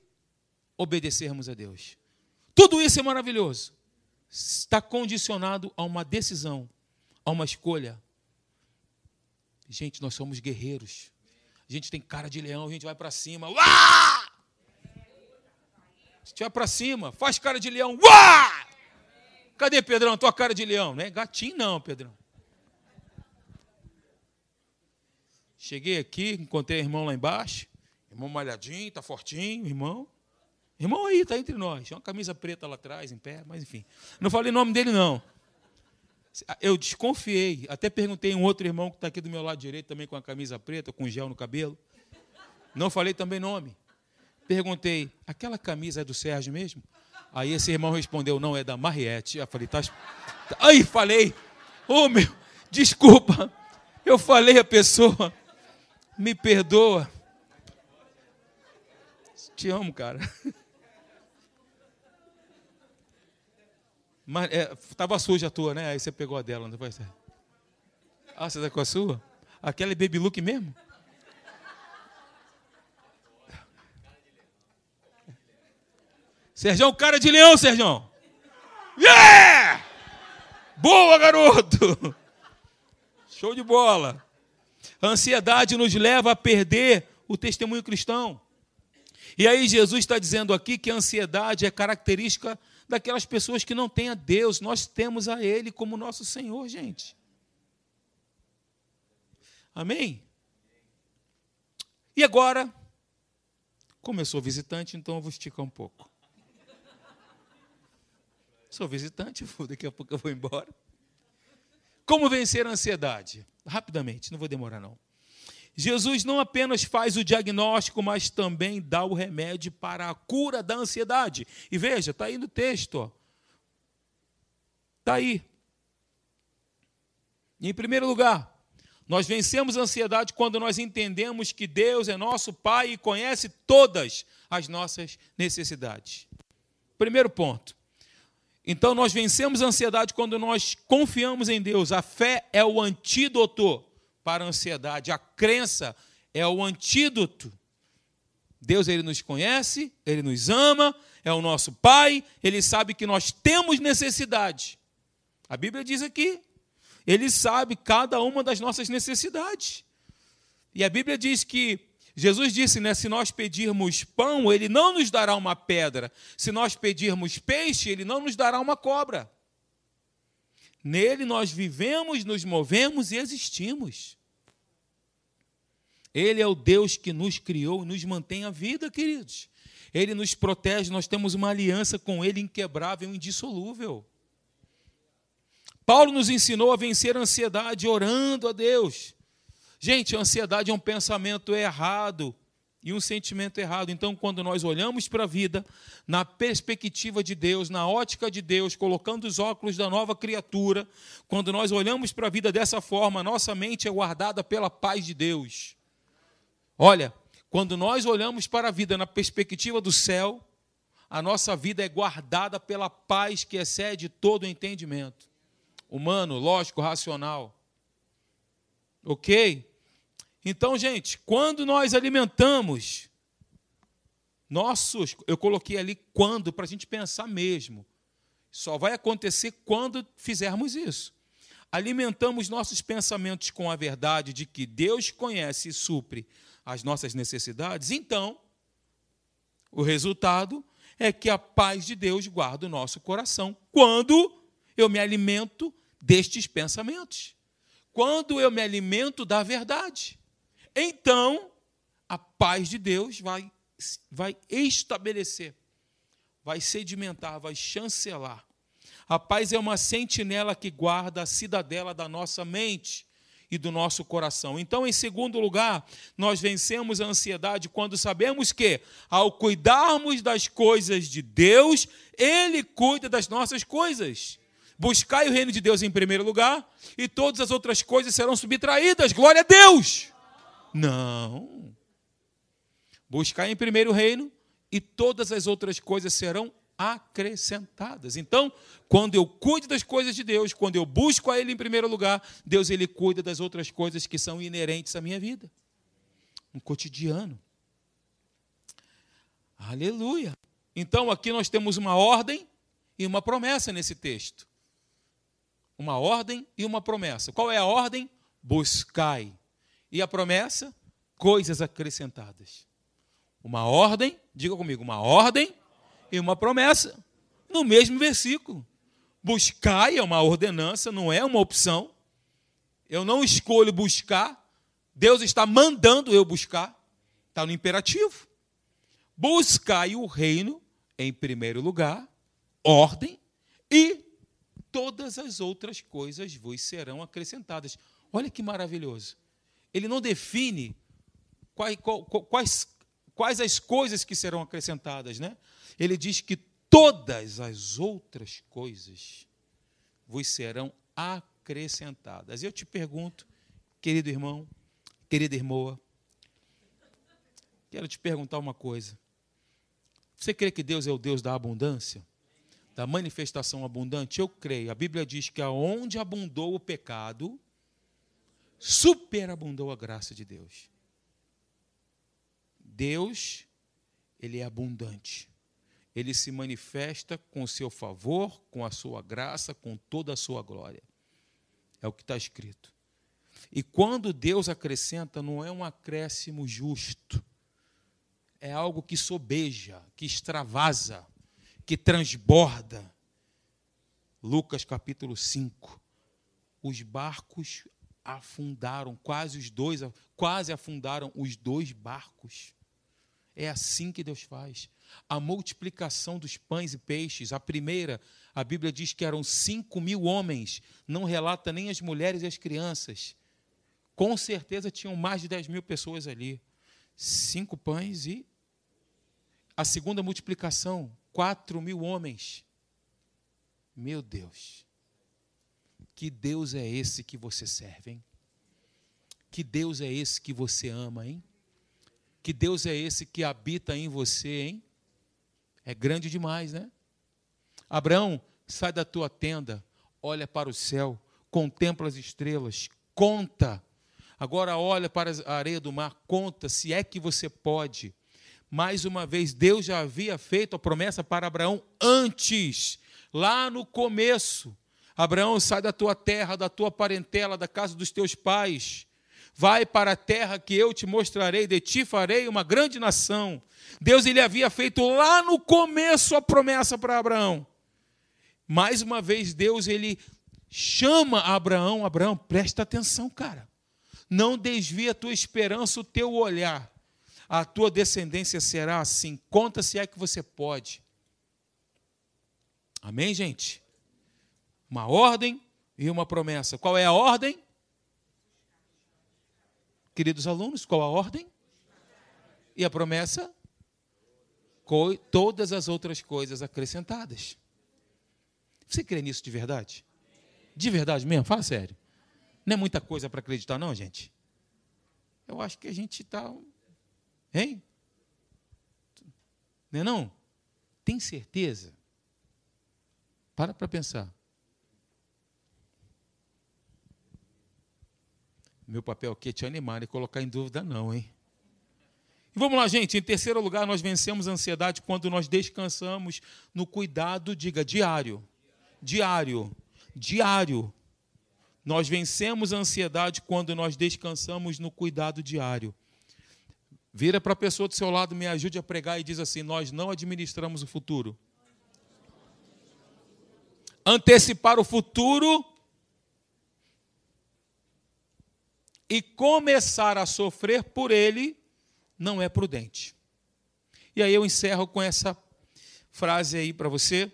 obedecermos a Deus. Tudo isso é maravilhoso. Está condicionado a uma decisão a uma escolha. Gente, nós somos guerreiros. A gente tem cara de leão, a gente vai para cima. Uá! A gente vai para cima, faz cara de leão. Uá! Cadê, Pedrão, tua cara de leão? Não é gatinho, não, Pedrão. Cheguei aqui, encontrei o irmão lá embaixo. Irmão malhadinho, tá fortinho, irmão. Irmão aí, tá entre nós. Tinha uma camisa preta lá atrás, em pé, mas enfim. Não falei o nome dele, não. Eu desconfiei, até perguntei a um outro irmão que está aqui do meu lado direito, também com a camisa preta, com gel no cabelo. Não falei também nome. Perguntei, aquela camisa é do Sérgio mesmo? Aí esse irmão respondeu, não, é da Mariette. Eu falei, tá. Aí falei, ô oh, meu, desculpa, eu falei a pessoa, me perdoa. Te amo, cara. Mas é, suja a tua, né? Aí você pegou a dela, não foi? Ah, você está com a sua? Aquela é baby look mesmo? Serjão, cara de leão, Serjão. Yeah! Boa, garoto! Show de bola. A ansiedade nos leva a perder o testemunho cristão. E aí Jesus está dizendo aqui que a ansiedade é característica daquelas pessoas que não têm a Deus. Nós temos a Ele como nosso Senhor, gente. Amém? E agora, como eu sou visitante, então eu vou esticar um pouco. Sou visitante, daqui a pouco eu vou embora. Como vencer a ansiedade? Rapidamente, não vou demorar não. Jesus não apenas faz o diagnóstico, mas também dá o remédio para a cura da ansiedade. E veja, está aí no texto. Está aí. Em primeiro lugar, nós vencemos a ansiedade quando nós entendemos que Deus é nosso Pai e conhece todas as nossas necessidades. Primeiro ponto. Então, nós vencemos a ansiedade quando nós confiamos em Deus. A fé é o antídoto para a ansiedade. A crença é o antídoto. Deus ele nos conhece, ele nos ama, é o nosso Pai, ele sabe que nós temos necessidade. A Bíblia diz aqui, ele sabe cada uma das nossas necessidades. E a Bíblia diz que Jesus disse, né, se nós pedirmos pão, ele não nos dará uma pedra. Se nós pedirmos peixe, ele não nos dará uma cobra. Nele nós vivemos, nos movemos e existimos. Ele é o Deus que nos criou e nos mantém a vida, queridos. Ele nos protege, nós temos uma aliança com Ele inquebrável indissolúvel. Paulo nos ensinou a vencer a ansiedade orando a Deus. Gente, a ansiedade é um pensamento errado e um sentimento errado. Então, quando nós olhamos para a vida na perspectiva de Deus, na ótica de Deus, colocando os óculos da nova criatura, quando nós olhamos para a vida dessa forma, nossa mente é guardada pela paz de Deus. Olha, quando nós olhamos para a vida na perspectiva do céu, a nossa vida é guardada pela paz que excede todo entendimento humano, lógico, racional. Ok? Então, gente, quando nós alimentamos nossos, eu coloquei ali quando, para a gente pensar mesmo. Só vai acontecer quando fizermos isso. alimentamos nossos pensamentos com a verdade de que Deus conhece e supre as nossas necessidades, então o resultado é que a paz de Deus guarda o nosso coração quando eu me alimento destes pensamentos. Quando eu me alimento da verdade. Então, a paz de Deus vai, vai estabelecer, vai sedimentar, vai chancelar. A paz é uma sentinela que guarda a cidadela da nossa mente e do nosso coração. Então, em segundo lugar, nós vencemos a ansiedade quando sabemos que, ao cuidarmos das coisas de Deus, Ele cuida das nossas coisas. Buscai o reino de Deus em primeiro lugar, e todas as outras coisas serão subtraídas. Glória a Deus! Não. Buscai em primeiro reino, e todas as outras coisas serão acrescentadas. Então, quando eu cuido das coisas de Deus, quando eu busco a Ele em primeiro lugar, Deus ele cuida das outras coisas que são inerentes à minha vida, no cotidiano. Aleluia. Então, aqui nós temos uma ordem e uma promessa nesse texto. Uma ordem e uma promessa. Qual é a ordem? Buscai. E a promessa? Coisas acrescentadas. Uma ordem, diga comigo, uma ordem e uma promessa no mesmo versículo. Buscai é uma ordenança, não é uma opção. Eu não escolho buscar, Deus está mandando eu buscar, está no imperativo. Buscai o reino em primeiro lugar, ordem, e todas as outras coisas vos serão acrescentadas. Olha que maravilhoso. Ele não define quais, quais, quais as coisas que serão acrescentadas, né? ele diz que todas as outras coisas vos serão acrescentadas. Eu te pergunto, querido irmão, querida irmã, quero te perguntar uma coisa. Você crê que Deus é o Deus da abundância? Da manifestação abundante? Eu creio. A Bíblia diz que aonde abundou o pecado, superabundou a graça de Deus. Deus, ele é abundante ele se manifesta com o seu favor, com a sua graça, com toda a sua glória. É o que está escrito. E quando Deus acrescenta, não é um acréscimo justo, é algo que sobeja, que extravasa, que transborda. Lucas capítulo 5. Os barcos afundaram, quase os dois, quase afundaram os dois barcos. É assim que Deus faz. A multiplicação dos pães e peixes, a primeira, a Bíblia diz que eram cinco mil homens, não relata nem as mulheres e as crianças. Com certeza tinham mais de dez mil pessoas ali. Cinco pães e. A segunda multiplicação, quatro mil homens. Meu Deus. Que Deus é esse que você serve, hein? Que Deus é esse que você ama, hein? Que Deus é esse que habita em você, hein? É grande demais, né? Abraão, sai da tua tenda, olha para o céu, contempla as estrelas, conta. Agora olha para a areia do mar, conta se é que você pode. Mais uma vez, Deus já havia feito a promessa para Abraão antes, lá no começo. Abraão, sai da tua terra, da tua parentela, da casa dos teus pais Vai para a terra que eu te mostrarei, de ti farei uma grande nação. Deus ele havia feito lá no começo a promessa para Abraão. Mais uma vez Deus ele chama Abraão, Abraão, presta atenção, cara. Não desvia a tua esperança, o teu olhar. A tua descendência será assim. Conta se é que você pode. Amém, gente? Uma ordem e uma promessa. Qual é a ordem? Queridos alunos, qual a ordem? E a promessa? Todas as outras coisas acrescentadas. Você crê nisso de verdade? De verdade mesmo? Fala sério. Não é muita coisa para acreditar, não, gente? Eu acho que a gente está. Hein? Não é não? Tem certeza? Para para pensar. Meu papel aqui é te animar e colocar em dúvida, não, hein? E vamos lá, gente. Em terceiro lugar, nós vencemos a ansiedade quando nós descansamos no cuidado, diga, diário. Diário. Diário. Nós vencemos a ansiedade quando nós descansamos no cuidado diário. Vira para a pessoa do seu lado, me ajude a pregar e diz assim: Nós não administramos o futuro. Antecipar o futuro e começar a sofrer por ele não é prudente. E aí eu encerro com essa frase aí para você.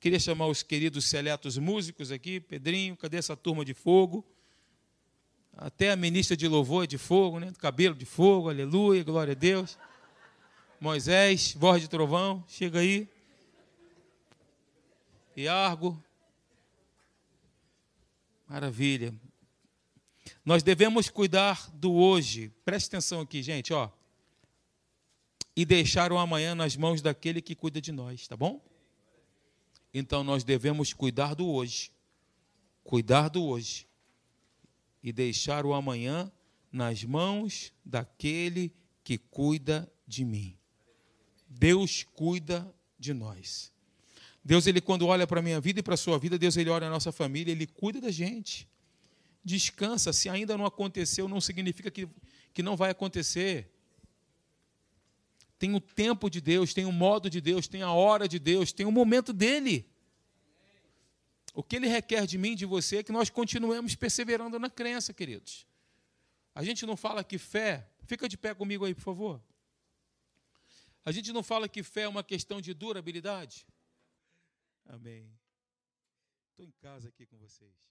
Queria chamar os queridos seletos músicos aqui, Pedrinho, cadê essa turma de fogo? Até a ministra de louvor é de fogo, né? Cabelo de fogo, aleluia, glória a Deus. Moisés, voz de trovão, chega aí. Iargo. Maravilha. Nós devemos cuidar do hoje. Preste atenção aqui, gente, ó. E deixar o amanhã nas mãos daquele que cuida de nós, tá bom? Então nós devemos cuidar do hoje. Cuidar do hoje. E deixar o amanhã nas mãos daquele que cuida de mim. Deus cuida de nós. Deus, ele quando olha para a minha vida e para a sua vida, Deus, ele olha a nossa família, ele cuida da gente. Descansa, se ainda não aconteceu, não significa que, que não vai acontecer. Tem o tempo de Deus, tem o modo de Deus, tem a hora de Deus, tem o momento dele. O que ele requer de mim, de você, é que nós continuemos perseverando na crença, queridos. A gente não fala que fé, fica de pé comigo aí, por favor. A gente não fala que fé é uma questão de durabilidade. Amém. Estou em casa aqui com vocês.